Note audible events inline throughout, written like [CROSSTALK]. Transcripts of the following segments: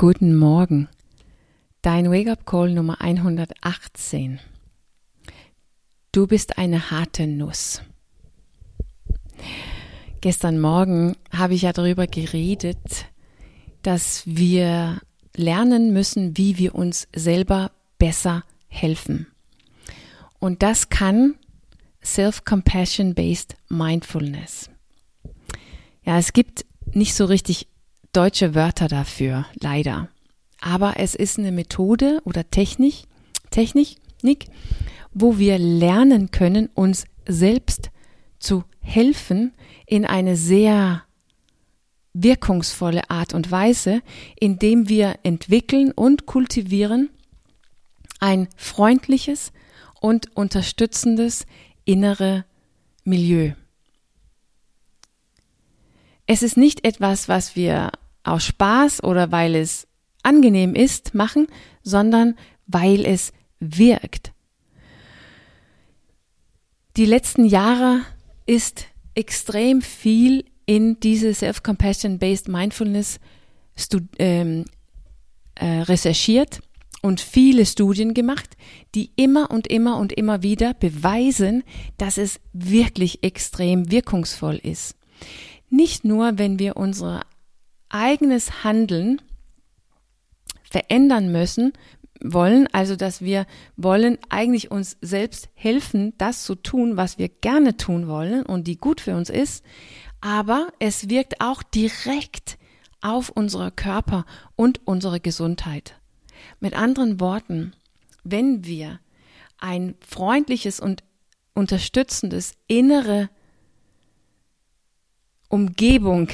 Guten Morgen. Dein Wake-up-Call Nummer 118. Du bist eine harte Nuss. Gestern Morgen habe ich ja darüber geredet, dass wir lernen müssen, wie wir uns selber besser helfen. Und das kann Self-Compassion-Based Mindfulness. Ja, es gibt nicht so richtig deutsche Wörter dafür, leider. Aber es ist eine Methode oder Technik, Technik, wo wir lernen können, uns selbst zu helfen in eine sehr wirkungsvolle Art und Weise, indem wir entwickeln und kultivieren ein freundliches und unterstützendes innere Milieu. Es ist nicht etwas, was wir aus Spaß oder weil es angenehm ist machen, sondern weil es wirkt. Die letzten Jahre ist extrem viel in diese Self-Compassion-Based Mindfulness ähm, äh, recherchiert und viele Studien gemacht, die immer und immer und immer wieder beweisen, dass es wirklich extrem wirkungsvoll ist. Nicht nur, wenn wir unser eigenes Handeln verändern müssen, wollen, also dass wir wollen eigentlich uns selbst helfen, das zu tun, was wir gerne tun wollen und die gut für uns ist, aber es wirkt auch direkt auf unsere Körper und unsere Gesundheit. Mit anderen Worten, wenn wir ein freundliches und unterstützendes innere Umgebung,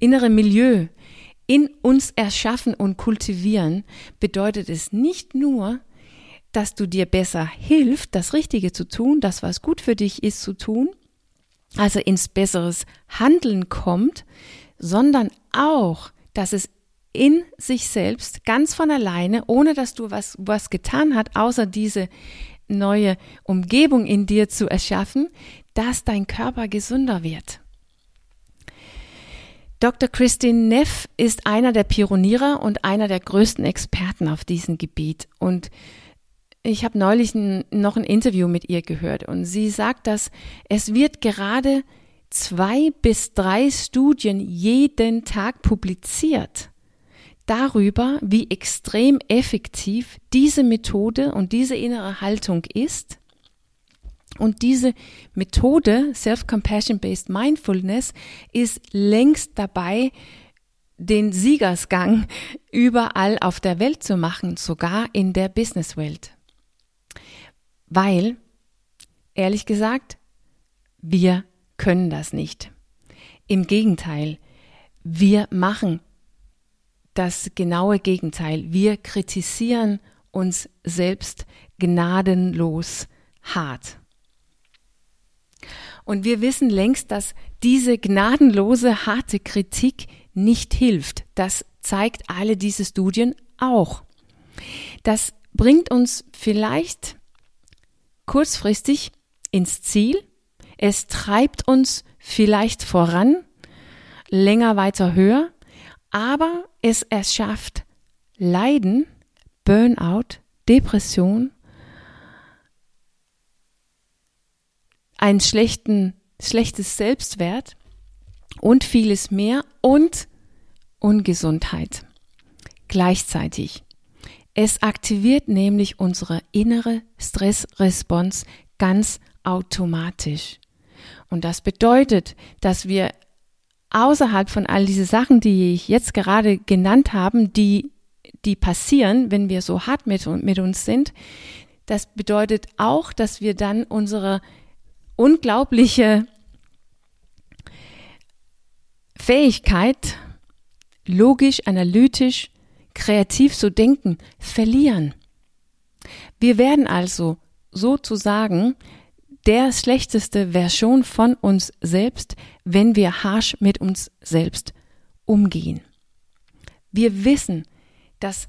innere Milieu in uns erschaffen und kultivieren, bedeutet es nicht nur, dass du dir besser hilft, das Richtige zu tun, das, was gut für dich ist, zu tun, also ins besseres Handeln kommt, sondern auch, dass es in sich selbst ganz von alleine, ohne dass du was, was getan hast, außer diese neue Umgebung in dir zu erschaffen, dass dein Körper gesünder wird. Dr. Christine Neff ist einer der Pioniere und einer der größten Experten auf diesem Gebiet. Und ich habe neulich noch ein Interview mit ihr gehört und sie sagt, dass es wird gerade zwei bis drei Studien jeden Tag publiziert darüber, wie extrem effektiv diese Methode und diese innere Haltung ist und diese Methode, Self-Compassion-Based Mindfulness, ist längst dabei, den Siegersgang [LAUGHS] überall auf der Welt zu machen, sogar in der Businesswelt. Weil, ehrlich gesagt, wir können das nicht. Im Gegenteil, wir machen das genaue Gegenteil. Wir kritisieren uns selbst gnadenlos hart. Und wir wissen längst, dass diese gnadenlose, harte Kritik nicht hilft. Das zeigt alle diese Studien auch. Das bringt uns vielleicht kurzfristig ins Ziel. Es treibt uns vielleicht voran, länger, weiter, höher, aber es erschafft Leiden, Burnout, Depression einen schlechten, schlechtes Selbstwert und vieles mehr und Ungesundheit. Gleichzeitig. Es aktiviert nämlich unsere innere Stressresponse ganz automatisch. Und das bedeutet, dass wir außerhalb von all diese Sachen, die ich jetzt gerade genannt habe, die, die passieren, wenn wir so hart mit, mit uns sind, das bedeutet auch, dass wir dann unsere unglaubliche Fähigkeit, logisch, analytisch, kreativ zu denken, verlieren. Wir werden also sozusagen der schlechteste Version von uns selbst, wenn wir harsch mit uns selbst umgehen. Wir wissen, dass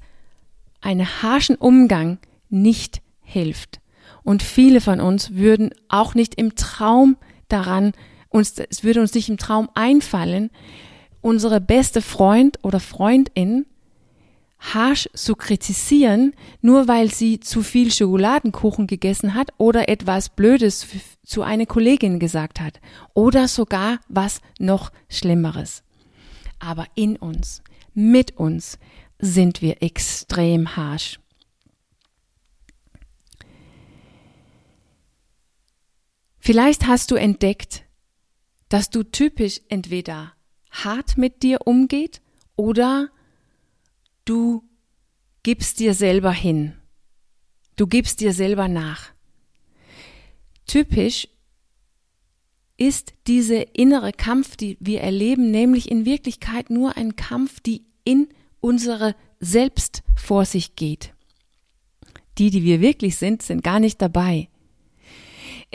ein harschen Umgang nicht hilft. Und viele von uns würden auch nicht im Traum daran, uns, es würde uns nicht im Traum einfallen, unsere beste Freund oder Freundin harsh zu kritisieren, nur weil sie zu viel Schokoladenkuchen gegessen hat oder etwas Blödes zu einer Kollegin gesagt hat oder sogar was noch Schlimmeres. Aber in uns, mit uns sind wir extrem harsh. Vielleicht hast du entdeckt, dass du typisch entweder hart mit dir umgeht oder du gibst dir selber hin. Du gibst dir selber nach. Typisch ist diese innere Kampf, die wir erleben, nämlich in Wirklichkeit nur ein Kampf, die in unsere Selbst vor sich geht. Die, die wir wirklich sind, sind gar nicht dabei.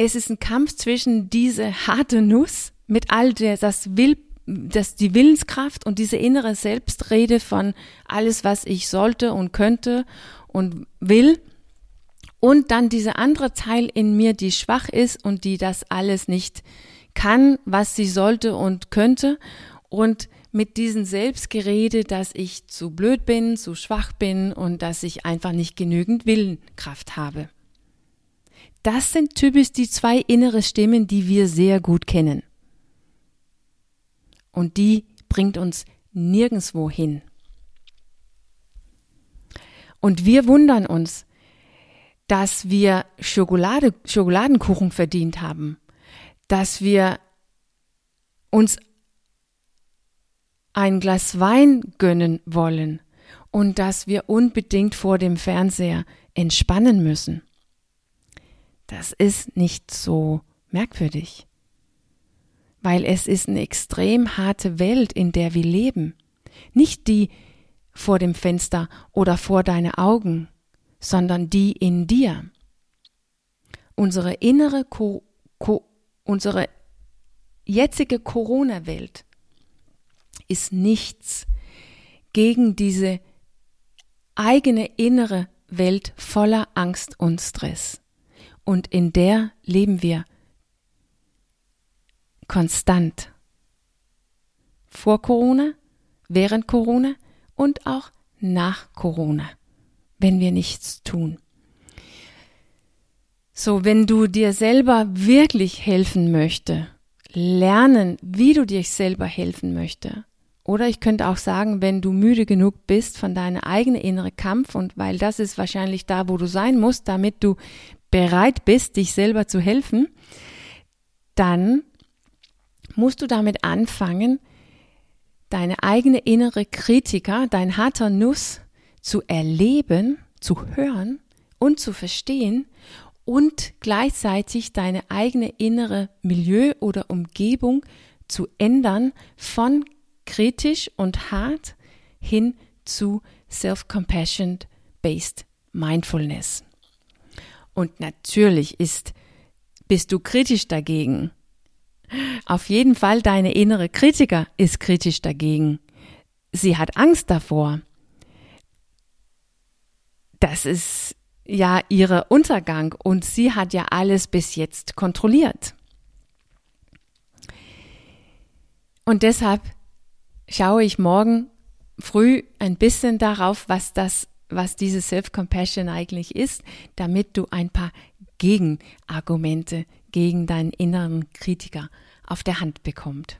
Es ist ein Kampf zwischen diese harte Nuss mit all der, das will, das, die Willenskraft und diese innere Selbstrede von alles, was ich sollte und könnte und will. Und dann dieser andere Teil in mir, die schwach ist und die das alles nicht kann, was sie sollte und könnte. Und mit diesem Selbstgerede, dass ich zu blöd bin, zu schwach bin und dass ich einfach nicht genügend Willenkraft habe. Das sind typisch die zwei innere Stimmen, die wir sehr gut kennen. Und die bringt uns nirgendswo hin. Und wir wundern uns, dass wir Schokolade, Schokoladenkuchen verdient haben, dass wir uns ein Glas Wein gönnen wollen und dass wir unbedingt vor dem Fernseher entspannen müssen. Das ist nicht so merkwürdig, weil es ist eine extrem harte Welt, in der wir leben. Nicht die vor dem Fenster oder vor deine Augen, sondern die in dir. Unsere innere, Co Co unsere jetzige Corona-Welt ist nichts gegen diese eigene innere Welt voller Angst und Stress. Und in der leben wir konstant. Vor Corona, während Corona und auch nach Corona, wenn wir nichts tun. So, wenn du dir selber wirklich helfen möchte, lernen, wie du dir selber helfen möchte, oder ich könnte auch sagen, wenn du müde genug bist von deiner eigenen innere Kampf und weil das ist wahrscheinlich da, wo du sein musst, damit du bereit bist, dich selber zu helfen, dann musst du damit anfangen, deine eigene innere Kritiker, dein harter Nuss zu erleben, zu hören und zu verstehen und gleichzeitig deine eigene innere Milieu oder Umgebung zu ändern von kritisch und hart hin zu Self-Compassion Based Mindfulness. Und natürlich ist, bist du kritisch dagegen. Auf jeden Fall deine innere Kritiker ist kritisch dagegen. Sie hat Angst davor. Das ist ja ihre Untergang und sie hat ja alles bis jetzt kontrolliert. Und deshalb schaue ich morgen früh ein bisschen darauf, was das, was diese Self-Compassion eigentlich ist, damit du ein paar Gegenargumente gegen deinen inneren Kritiker auf der Hand bekommst.